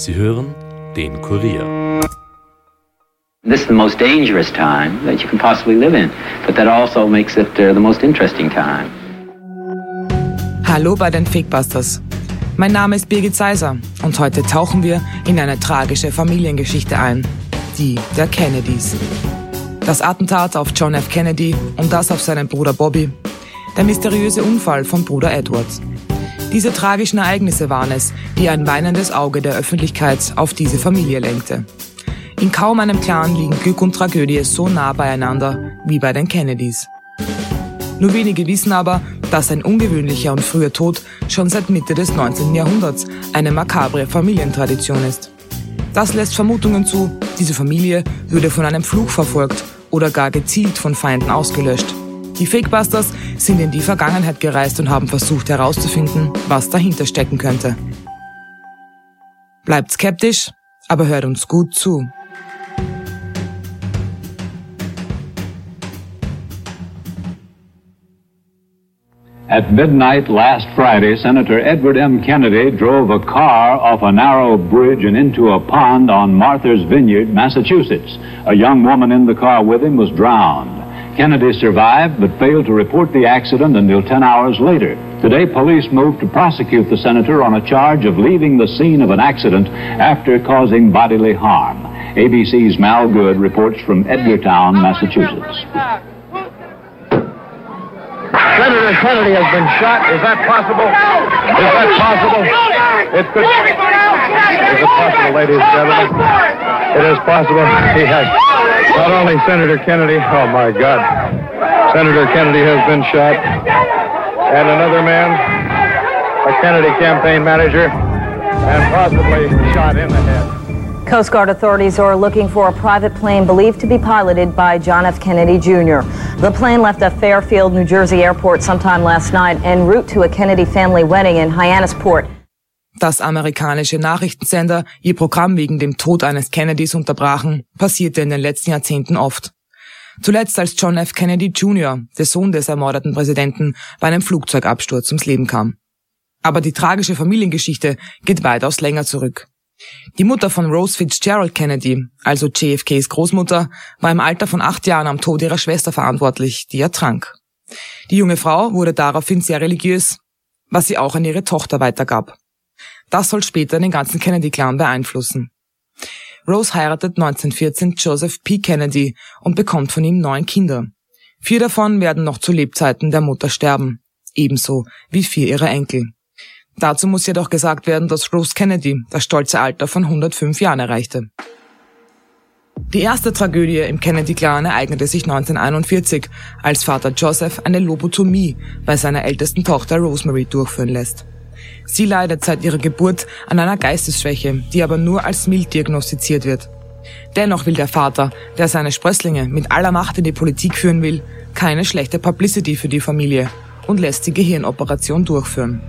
Sie hören den Kurier. This is the most dangerous time that you can possibly live in, but that also makes it uh, the most interesting time. Hallo bei den Fakebusters. Mein Name ist Birgit Seiser und heute tauchen wir in eine tragische Familiengeschichte ein, die der Kennedys. Das Attentat auf John F. Kennedy und das auf seinen Bruder Bobby, der mysteriöse Unfall von Bruder Edward. Diese tragischen Ereignisse waren es, die ein weinendes Auge der Öffentlichkeit auf diese Familie lenkte. In kaum einem Clan liegen Glück und Tragödie so nah beieinander wie bei den Kennedys. Nur wenige wissen aber, dass ein ungewöhnlicher und früher Tod schon seit Mitte des 19. Jahrhunderts eine makabre Familientradition ist. Das lässt Vermutungen zu, diese Familie würde von einem Fluch verfolgt oder gar gezielt von Feinden ausgelöscht. Die Fakebusters sind in die Vergangenheit gereist und haben versucht herauszufinden, was dahinter stecken könnte. Bleibt skeptisch, aber hört uns gut zu. At midnight last Friday, Senator Edward M. Kennedy drove a car off a narrow bridge and into a pond on Martha's Vineyard, Massachusetts. A young woman in the car with him was drowned. Kennedy survived but failed to report the accident until 10 hours later. Today, police moved to prosecute the senator on a charge of leaving the scene of an accident after causing bodily harm. ABC's Mal Good reports from Edgartown, Massachusetts. Senator Kennedy has been shot. Is that possible? Is that possible? It could. Is it possible, ladies and gentlemen? It is possible. He has. Not only Senator Kennedy. Oh my God. Senator Kennedy has been shot, and another man, a Kennedy campaign manager, and possibly shot in the head. Coast Guard authorities are looking for a private plane believed to be piloted by John F. Kennedy Jr. The plane left a Fairfield, New Jersey airport sometime last night en route to a Kennedy family wedding in Hyannisport. Dass amerikanische Nachrichtensender ihr Programm wegen dem Tod eines Kennedys unterbrachen, passierte in den letzten Jahrzehnten oft. Zuletzt als John F. Kennedy Jr., der Sohn des ermordeten Präsidenten, bei einem Flugzeugabsturz ums Leben kam. Aber die tragische Familiengeschichte geht weitaus länger zurück. Die Mutter von Rose Fitzgerald Kennedy, also JFKs Großmutter, war im Alter von acht Jahren am Tod ihrer Schwester verantwortlich, die ertrank. Die junge Frau wurde daraufhin sehr religiös, was sie auch an ihre Tochter weitergab. Das soll später den ganzen Kennedy-Clan beeinflussen. Rose heiratet 1914 Joseph P. Kennedy und bekommt von ihm neun Kinder. Vier davon werden noch zu Lebzeiten der Mutter sterben, ebenso wie vier ihrer Enkel. Dazu muss jedoch gesagt werden, dass Rose Kennedy das stolze Alter von 105 Jahren erreichte. Die erste Tragödie im Kennedy-Clan ereignete sich 1941, als Vater Joseph eine Lobotomie bei seiner ältesten Tochter Rosemary durchführen lässt. Sie leidet seit ihrer Geburt an einer Geistesschwäche, die aber nur als mild diagnostiziert wird. Dennoch will der Vater, der seine Sprösslinge mit aller Macht in die Politik führen will, keine schlechte Publicity für die Familie und lässt die Gehirnoperation durchführen.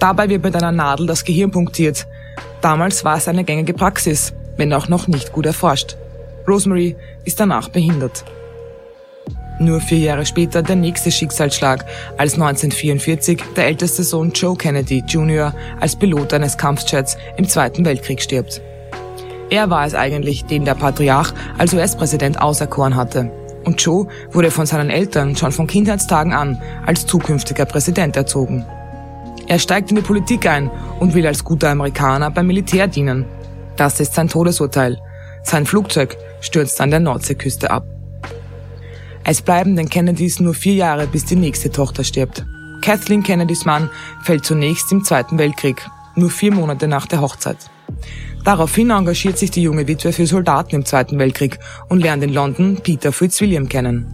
Dabei wird mit einer Nadel das Gehirn punktiert. Damals war es eine gängige Praxis, wenn auch noch nicht gut erforscht. Rosemary ist danach behindert. Nur vier Jahre später der nächste Schicksalsschlag, als 1944 der älteste Sohn Joe Kennedy Jr. als Pilot eines Kampfjets im Zweiten Weltkrieg stirbt. Er war es eigentlich, den der Patriarch als US-Präsident auserkoren hatte. Und Joe wurde von seinen Eltern schon von Kindheitstagen an als zukünftiger Präsident erzogen. Er steigt in die Politik ein und will als guter Amerikaner beim Militär dienen. Das ist sein Todesurteil. Sein Flugzeug stürzt an der Nordseeküste ab. Es bleiben den Kennedys nur vier Jahre, bis die nächste Tochter stirbt. Kathleen Kennedys Mann fällt zunächst im Zweiten Weltkrieg, nur vier Monate nach der Hochzeit. Daraufhin engagiert sich die junge Witwe für Soldaten im Zweiten Weltkrieg und lernt in London Peter Fitzwilliam kennen.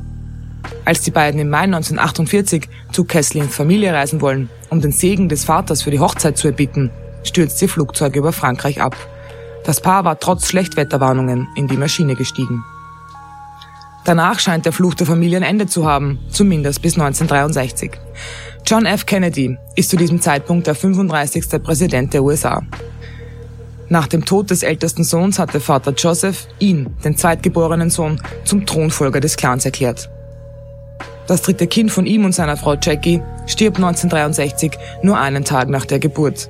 Als die beiden im Mai 1948 zu Kesslins Familie reisen wollen, um den Segen des Vaters für die Hochzeit zu erbitten, stürzt ihr Flugzeug über Frankreich ab. Das Paar war trotz Schlechtwetterwarnungen in die Maschine gestiegen. Danach scheint der Fluch der Familie ein Ende zu haben, zumindest bis 1963. John F. Kennedy ist zu diesem Zeitpunkt der 35. Präsident der USA. Nach dem Tod des ältesten Sohns hatte Vater Joseph ihn, den zweitgeborenen Sohn, zum Thronfolger des Clans erklärt. Das dritte Kind von ihm und seiner Frau Jackie stirbt 1963 nur einen Tag nach der Geburt.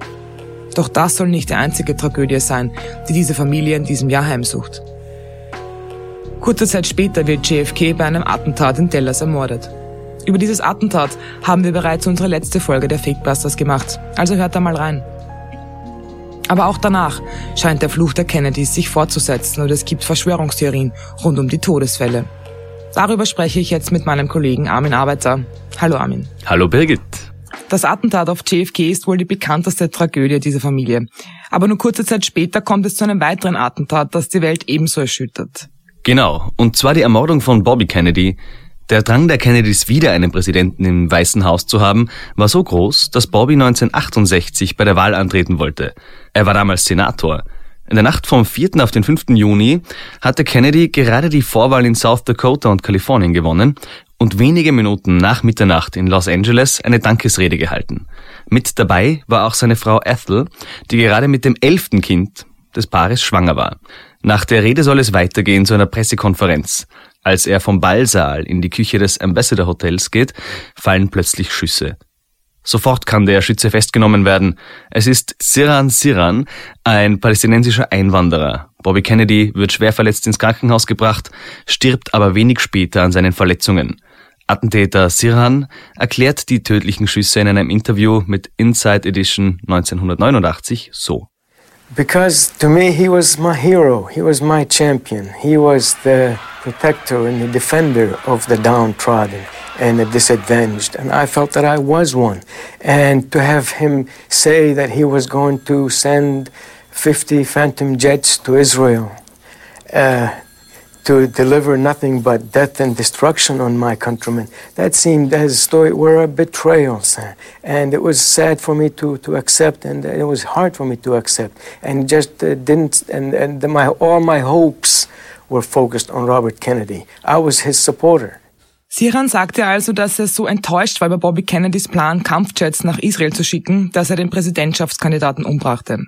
Doch das soll nicht die einzige Tragödie sein, die diese Familie in diesem Jahr heimsucht. Kurze Zeit später wird JFK bei einem Attentat in Dallas ermordet. Über dieses Attentat haben wir bereits unsere letzte Folge der Fakebusters gemacht, also hört da mal rein. Aber auch danach scheint der Fluch der Kennedys sich fortzusetzen und es gibt Verschwörungstheorien rund um die Todesfälle. Darüber spreche ich jetzt mit meinem Kollegen Armin Arbeiter. Hallo Armin. Hallo Birgit. Das Attentat auf JFK ist wohl die bekannteste Tragödie dieser Familie. Aber nur kurze Zeit später kommt es zu einem weiteren Attentat, das die Welt ebenso erschüttert. Genau, und zwar die Ermordung von Bobby Kennedy. Der Drang der Kennedys, wieder einen Präsidenten im Weißen Haus zu haben, war so groß, dass Bobby 1968 bei der Wahl antreten wollte. Er war damals Senator. In der Nacht vom 4. auf den 5. Juni hatte Kennedy gerade die Vorwahl in South Dakota und Kalifornien gewonnen und wenige Minuten nach Mitternacht in Los Angeles eine Dankesrede gehalten. Mit dabei war auch seine Frau Ethel, die gerade mit dem elften Kind des Paares schwanger war. Nach der Rede soll es weitergehen zu einer Pressekonferenz. Als er vom Ballsaal in die Küche des Ambassador Hotels geht, fallen plötzlich Schüsse. Sofort kann der Schütze festgenommen werden. Es ist Siran Siran, ein palästinensischer Einwanderer. Bobby Kennedy wird schwer verletzt ins Krankenhaus gebracht, stirbt aber wenig später an seinen Verletzungen. Attentäter Sirhan erklärt die tödlichen Schüsse in einem Interview mit Inside Edition 1989 so. Because to me, he was my hero. He was my champion. He was the protector and the defender of the downtrodden and the disadvantaged. And I felt that I was one. And to have him say that he was going to send 50 Phantom jets to Israel uh, to deliver nothing but death and destruction on my countrymen. That seemed as though it were a betrayal, sir. And it was sad for me to, to accept, and it was hard for me to accept. And just uh, didn't, and, and the, my, all my hopes were focused on Robert Kennedy. I was his supporter. Siran sagte also, dass er so enttäuscht war über Bobby Kennedys Plan, Kampfjets nach Israel zu schicken, dass er den Präsidentschaftskandidaten umbrachte.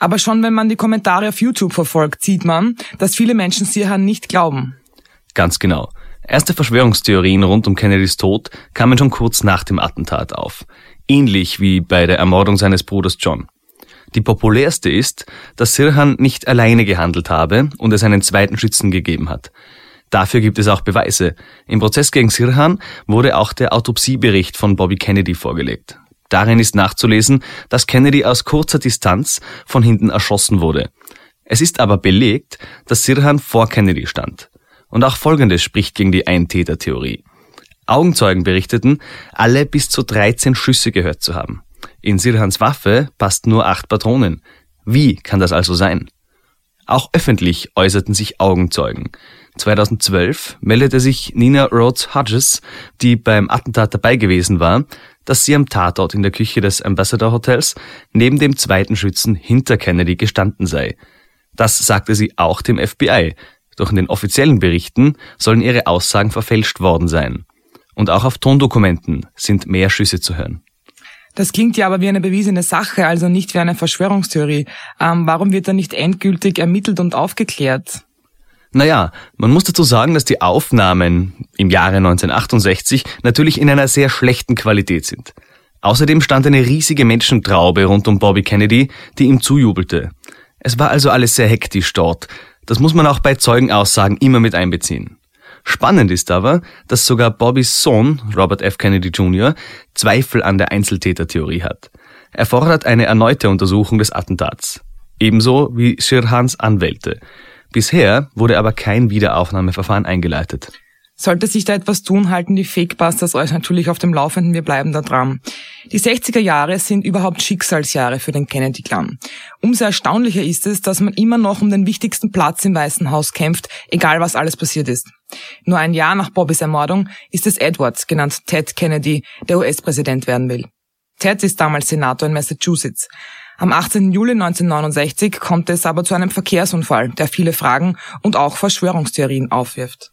Aber schon wenn man die Kommentare auf YouTube verfolgt, sieht man, dass viele Menschen Sirhan nicht glauben. Ganz genau. Erste Verschwörungstheorien rund um Kennedys Tod kamen schon kurz nach dem Attentat auf. Ähnlich wie bei der Ermordung seines Bruders John. Die populärste ist, dass Sirhan nicht alleine gehandelt habe und es einen zweiten Schützen gegeben hat. Dafür gibt es auch Beweise. Im Prozess gegen Sirhan wurde auch der Autopsiebericht von Bobby Kennedy vorgelegt. Darin ist nachzulesen, dass Kennedy aus kurzer Distanz von hinten erschossen wurde. Es ist aber belegt, dass Sirhan vor Kennedy stand. Und auch Folgendes spricht gegen die Eintäter-Theorie. Augenzeugen berichteten, alle bis zu 13 Schüsse gehört zu haben. In Sirhans Waffe passt nur acht Patronen. Wie kann das also sein? Auch öffentlich äußerten sich Augenzeugen. 2012 meldete sich Nina Rhodes Hodges, die beim Attentat dabei gewesen war, dass sie am Tatort in der Küche des Ambassador Hotels neben dem zweiten Schützen hinter Kennedy gestanden sei. Das sagte sie auch dem FBI, doch in den offiziellen Berichten sollen ihre Aussagen verfälscht worden sein. Und auch auf Tondokumenten sind mehr Schüsse zu hören. Das klingt ja aber wie eine bewiesene Sache, also nicht wie eine Verschwörungstheorie. Ähm, warum wird da nicht endgültig ermittelt und aufgeklärt? Naja, man muss dazu sagen, dass die Aufnahmen im Jahre 1968 natürlich in einer sehr schlechten Qualität sind. Außerdem stand eine riesige Menschentraube rund um Bobby Kennedy, die ihm zujubelte. Es war also alles sehr hektisch dort. Das muss man auch bei Zeugenaussagen immer mit einbeziehen. Spannend ist aber, dass sogar Bobbys Sohn, Robert F. Kennedy Jr., Zweifel an der Einzeltätertheorie hat. Er fordert eine erneute Untersuchung des Attentats. Ebenso wie Shirhans Anwälte. Bisher wurde aber kein Wiederaufnahmeverfahren eingeleitet. Sollte sich da etwas tun, halten die Fakebusters euch natürlich auf dem Laufenden, wir bleiben da dran. Die 60er Jahre sind überhaupt Schicksalsjahre für den Kennedy-Clan. Umso erstaunlicher ist es, dass man immer noch um den wichtigsten Platz im Weißen Haus kämpft, egal was alles passiert ist. Nur ein Jahr nach Bobbys Ermordung ist es Edwards, genannt Ted Kennedy, der US-Präsident werden will. Ted ist damals Senator in Massachusetts. Am 18. Juli 1969 kommt es aber zu einem Verkehrsunfall, der viele Fragen und auch Verschwörungstheorien aufwirft.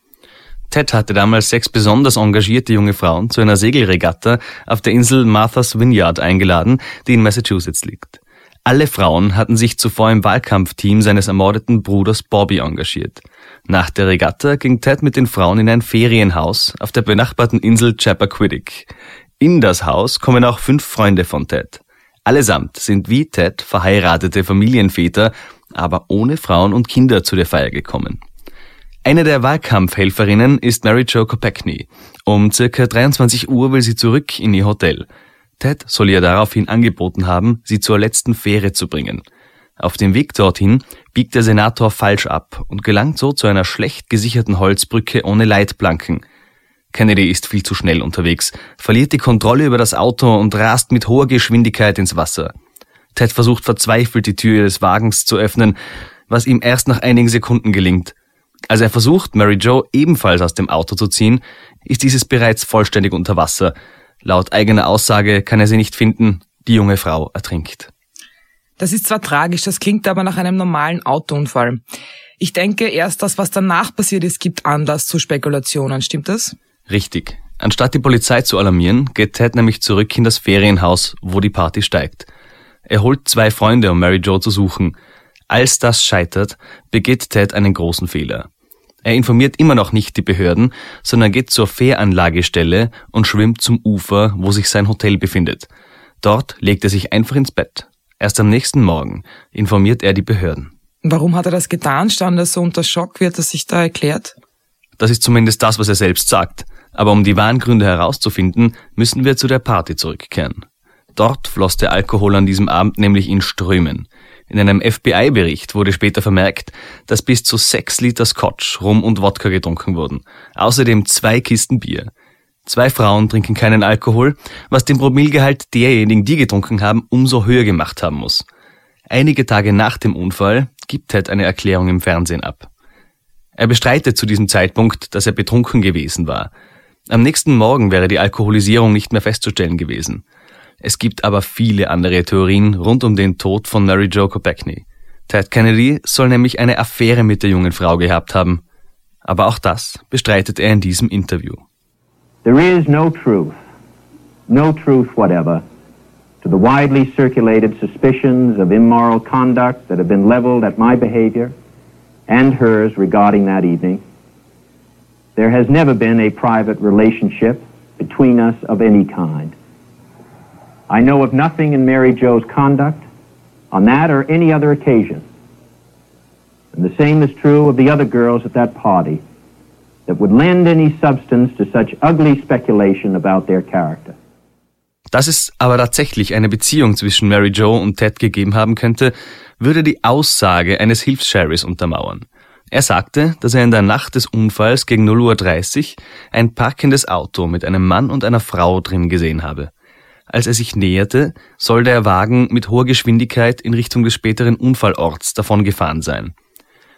Ted hatte damals sechs besonders engagierte junge Frauen zu einer Segelregatta auf der Insel Martha's Vineyard eingeladen, die in Massachusetts liegt. Alle Frauen hatten sich zuvor im Wahlkampfteam seines ermordeten Bruders Bobby engagiert. Nach der Regatta ging Ted mit den Frauen in ein Ferienhaus auf der benachbarten Insel Chappaquiddick. In das Haus kommen auch fünf Freunde von Ted. Allesamt sind wie Ted verheiratete Familienväter, aber ohne Frauen und Kinder zu der Feier gekommen. Eine der Wahlkampfhelferinnen ist Mary Jo Kopechny. Um circa 23 Uhr will sie zurück in ihr Hotel. Ted soll ihr daraufhin angeboten haben, sie zur letzten Fähre zu bringen. Auf dem Weg dorthin biegt der Senator falsch ab und gelangt so zu einer schlecht gesicherten Holzbrücke ohne Leitplanken. Kennedy ist viel zu schnell unterwegs, verliert die Kontrolle über das Auto und rast mit hoher Geschwindigkeit ins Wasser. Ted versucht verzweifelt die Tür des Wagens zu öffnen, was ihm erst nach einigen Sekunden gelingt. Als er versucht, Mary Jo ebenfalls aus dem Auto zu ziehen, ist dieses bereits vollständig unter Wasser. Laut eigener Aussage kann er sie nicht finden, die junge Frau ertrinkt. Das ist zwar tragisch, das klingt aber nach einem normalen Autounfall. Ich denke, erst das, was danach passiert ist, gibt Anlass zu Spekulationen, stimmt das? Richtig. Anstatt die Polizei zu alarmieren, geht Ted nämlich zurück in das Ferienhaus, wo die Party steigt. Er holt zwei Freunde, um Mary Jo zu suchen. Als das scheitert, begeht Ted einen großen Fehler. Er informiert immer noch nicht die Behörden, sondern geht zur Fähranlagestelle und schwimmt zum Ufer, wo sich sein Hotel befindet. Dort legt er sich einfach ins Bett. Erst am nächsten Morgen informiert er die Behörden. Warum hat er das getan? Stand er so unter Schock? Wird er sich da erklärt? Das ist zumindest das, was er selbst sagt. Aber um die wahren Gründe herauszufinden, müssen wir zu der Party zurückkehren. Dort floss der Alkohol an diesem Abend nämlich in Strömen. In einem FBI-Bericht wurde später vermerkt, dass bis zu sechs Liter Scotch, Rum und Wodka getrunken wurden. Außerdem zwei Kisten Bier. Zwei Frauen trinken keinen Alkohol, was den Promillgehalt derjenigen, die getrunken haben, umso höher gemacht haben muss. Einige Tage nach dem Unfall gibt Ted eine Erklärung im Fernsehen ab. Er bestreitet zu diesem Zeitpunkt, dass er betrunken gewesen war. Am nächsten Morgen wäre die Alkoholisierung nicht mehr festzustellen gewesen. Es gibt aber viele andere Theorien rund um den Tod von Mary Jo Kopechny. Ted Kennedy soll nämlich eine Affäre mit der jungen Frau gehabt haben. Aber auch das bestreitet er in diesem Interview. There is no truth, no truth whatever, to the widely circulated suspicions of immoral conduct that have been leveled at my behavior and hers regarding that evening. There has never been a private relationship between us of any kind. I know of nothing in Mary Jo's conduct on that or any other occasion. And the same is true of the other girls at that party that would lend any substance to such ugly speculation about their character. Dass es aber tatsächlich eine Beziehung zwischen Mary Jo und Ted gegeben haben könnte, würde die Aussage eines Hilfssheriffs untermauern. Er sagte, dass er in der Nacht des Unfalls gegen 0.30 Uhr ein parkendes Auto mit einem Mann und einer Frau drin gesehen habe. Als er sich näherte, soll der Wagen mit hoher Geschwindigkeit in Richtung des späteren Unfallorts davongefahren sein.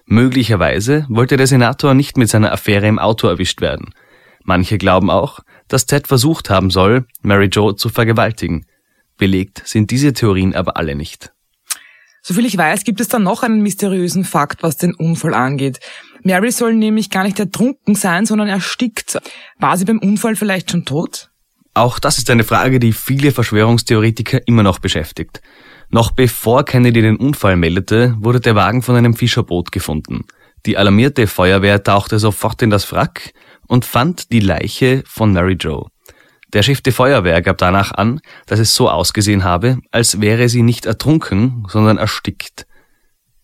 Möglicherweise wollte der Senator nicht mit seiner Affäre im Auto erwischt werden. Manche glauben auch, dass Ted versucht haben soll, Mary Jo zu vergewaltigen. Belegt sind diese Theorien aber alle nicht. Soviel ich weiß, gibt es dann noch einen mysteriösen Fakt, was den Unfall angeht. Mary soll nämlich gar nicht ertrunken sein, sondern erstickt. War sie beim Unfall vielleicht schon tot? Auch das ist eine Frage, die viele Verschwörungstheoretiker immer noch beschäftigt. Noch bevor Kennedy den Unfall meldete, wurde der Wagen von einem Fischerboot gefunden. Die alarmierte Feuerwehr tauchte sofort in das Wrack und fand die Leiche von Mary Jo. Der Chef der Feuerwehr gab danach an, dass es so ausgesehen habe, als wäre sie nicht ertrunken, sondern erstickt.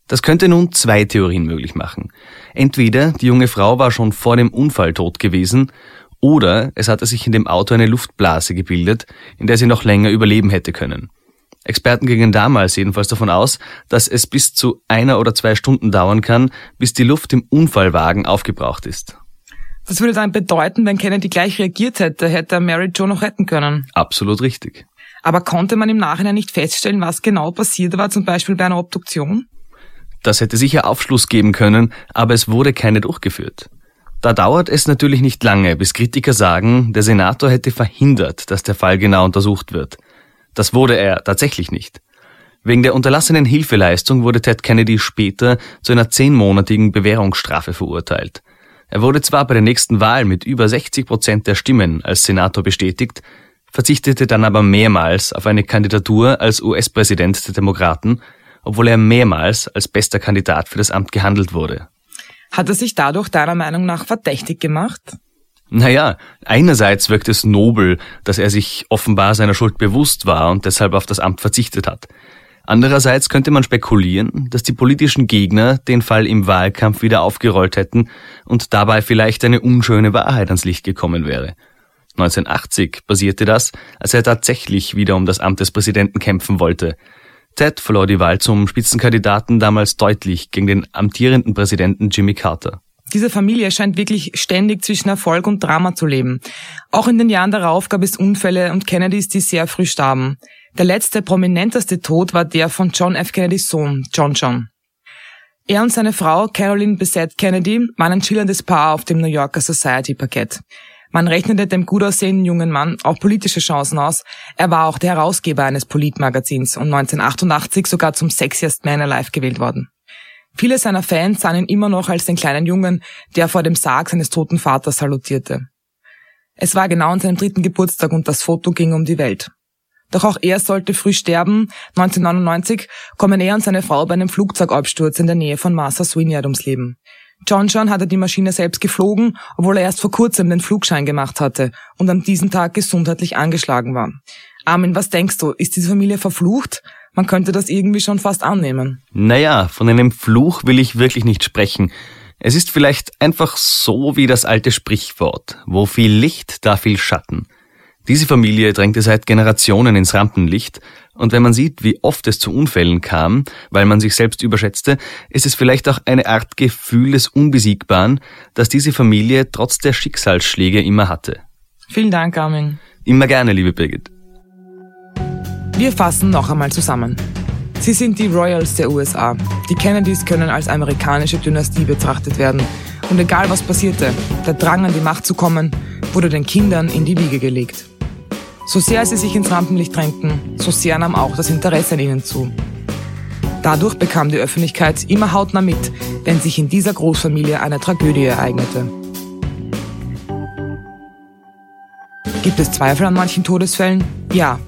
Das könnte nun zwei Theorien möglich machen. Entweder die junge Frau war schon vor dem Unfall tot gewesen oder es hatte sich in dem Auto eine Luftblase gebildet, in der sie noch länger überleben hätte können. Experten gingen damals jedenfalls davon aus, dass es bis zu einer oder zwei Stunden dauern kann, bis die Luft im Unfallwagen aufgebraucht ist. Das würde dann bedeuten, wenn Kennedy gleich reagiert hätte, hätte er Mary Jo noch retten können. Absolut richtig. Aber konnte man im Nachhinein nicht feststellen, was genau passiert war, zum Beispiel bei einer Obduktion? Das hätte sicher Aufschluss geben können, aber es wurde keine durchgeführt. Da dauert es natürlich nicht lange, bis Kritiker sagen, der Senator hätte verhindert, dass der Fall genau untersucht wird. Das wurde er tatsächlich nicht. Wegen der unterlassenen Hilfeleistung wurde Ted Kennedy später zu einer zehnmonatigen Bewährungsstrafe verurteilt. Er wurde zwar bei der nächsten Wahl mit über 60 Prozent der Stimmen als Senator bestätigt, verzichtete dann aber mehrmals auf eine Kandidatur als US-Präsident der Demokraten, obwohl er mehrmals als bester Kandidat für das Amt gehandelt wurde. Hat er sich dadurch deiner Meinung nach verdächtig gemacht? Naja, einerseits wirkt es nobel, dass er sich offenbar seiner Schuld bewusst war und deshalb auf das Amt verzichtet hat. Andererseits könnte man spekulieren, dass die politischen Gegner den Fall im Wahlkampf wieder aufgerollt hätten und dabei vielleicht eine unschöne Wahrheit ans Licht gekommen wäre. 1980 passierte das, als er tatsächlich wieder um das Amt des Präsidenten kämpfen wollte. Ted verlor die Wahl zum Spitzenkandidaten damals deutlich gegen den amtierenden Präsidenten Jimmy Carter. Diese Familie scheint wirklich ständig zwischen Erfolg und Drama zu leben. Auch in den Jahren darauf gab es Unfälle und Kennedys, die sehr früh starben. Der letzte prominenteste Tod war der von John F. Kennedys Sohn, John John. Er und seine Frau Caroline Bessette Kennedy waren ein schillerndes Paar auf dem New Yorker Society-Parkett. Man rechnete dem gut aussehenden jungen Mann auch politische Chancen aus. Er war auch der Herausgeber eines Politmagazins und 1988 sogar zum Sexiest Man Alive gewählt worden. Viele seiner Fans sahen ihn immer noch als den kleinen Jungen, der vor dem Sarg seines toten Vaters salutierte. Es war genau an seinem dritten Geburtstag und das Foto ging um die Welt. Doch auch er sollte früh sterben. 1999 kommen er und seine Frau bei einem Flugzeugabsturz in der Nähe von Martha's Vineyard ums Leben. John John hatte die Maschine selbst geflogen, obwohl er erst vor kurzem den Flugschein gemacht hatte und an diesem Tag gesundheitlich angeschlagen war. Armin, was denkst du? Ist diese Familie verflucht? Man könnte das irgendwie schon fast annehmen. Naja, von einem Fluch will ich wirklich nicht sprechen. Es ist vielleicht einfach so wie das alte Sprichwort. Wo viel Licht, da viel Schatten. Diese Familie drängte seit Generationen ins Rampenlicht, und wenn man sieht, wie oft es zu Unfällen kam, weil man sich selbst überschätzte, ist es vielleicht auch eine Art Gefühl des Unbesiegbaren, das diese Familie trotz der Schicksalsschläge immer hatte. Vielen Dank, Armin. Immer gerne, liebe Birgit. Wir fassen noch einmal zusammen. Sie sind die Royals der USA. Die Kennedys können als amerikanische Dynastie betrachtet werden. Und egal was passierte, der Drang an die Macht zu kommen, wurde den Kindern in die Wiege gelegt. So sehr sie sich ins Rampenlicht drängten, so sehr nahm auch das Interesse an ihnen zu. Dadurch bekam die Öffentlichkeit immer hautnah mit, wenn sich in dieser Großfamilie eine Tragödie ereignete. Gibt es Zweifel an manchen Todesfällen? Ja,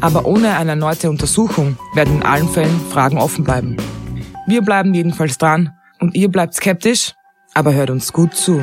aber ohne eine erneute Untersuchung werden in allen Fällen Fragen offen bleiben. Wir bleiben jedenfalls dran und ihr bleibt skeptisch, aber hört uns gut zu.